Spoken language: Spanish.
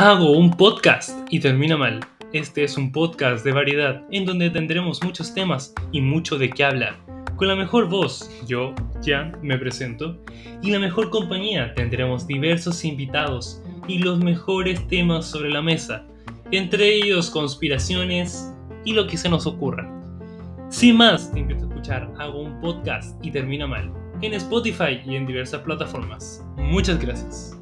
Hago un podcast y termina mal. Este es un podcast de variedad en donde tendremos muchos temas y mucho de qué hablar. Con la mejor voz, yo, Jan, me presento, y la mejor compañía tendremos diversos invitados y los mejores temas sobre la mesa, entre ellos conspiraciones y lo que se nos ocurra. Sin más, te invito a escuchar Hago un podcast y termina mal en Spotify y en diversas plataformas. Muchas gracias.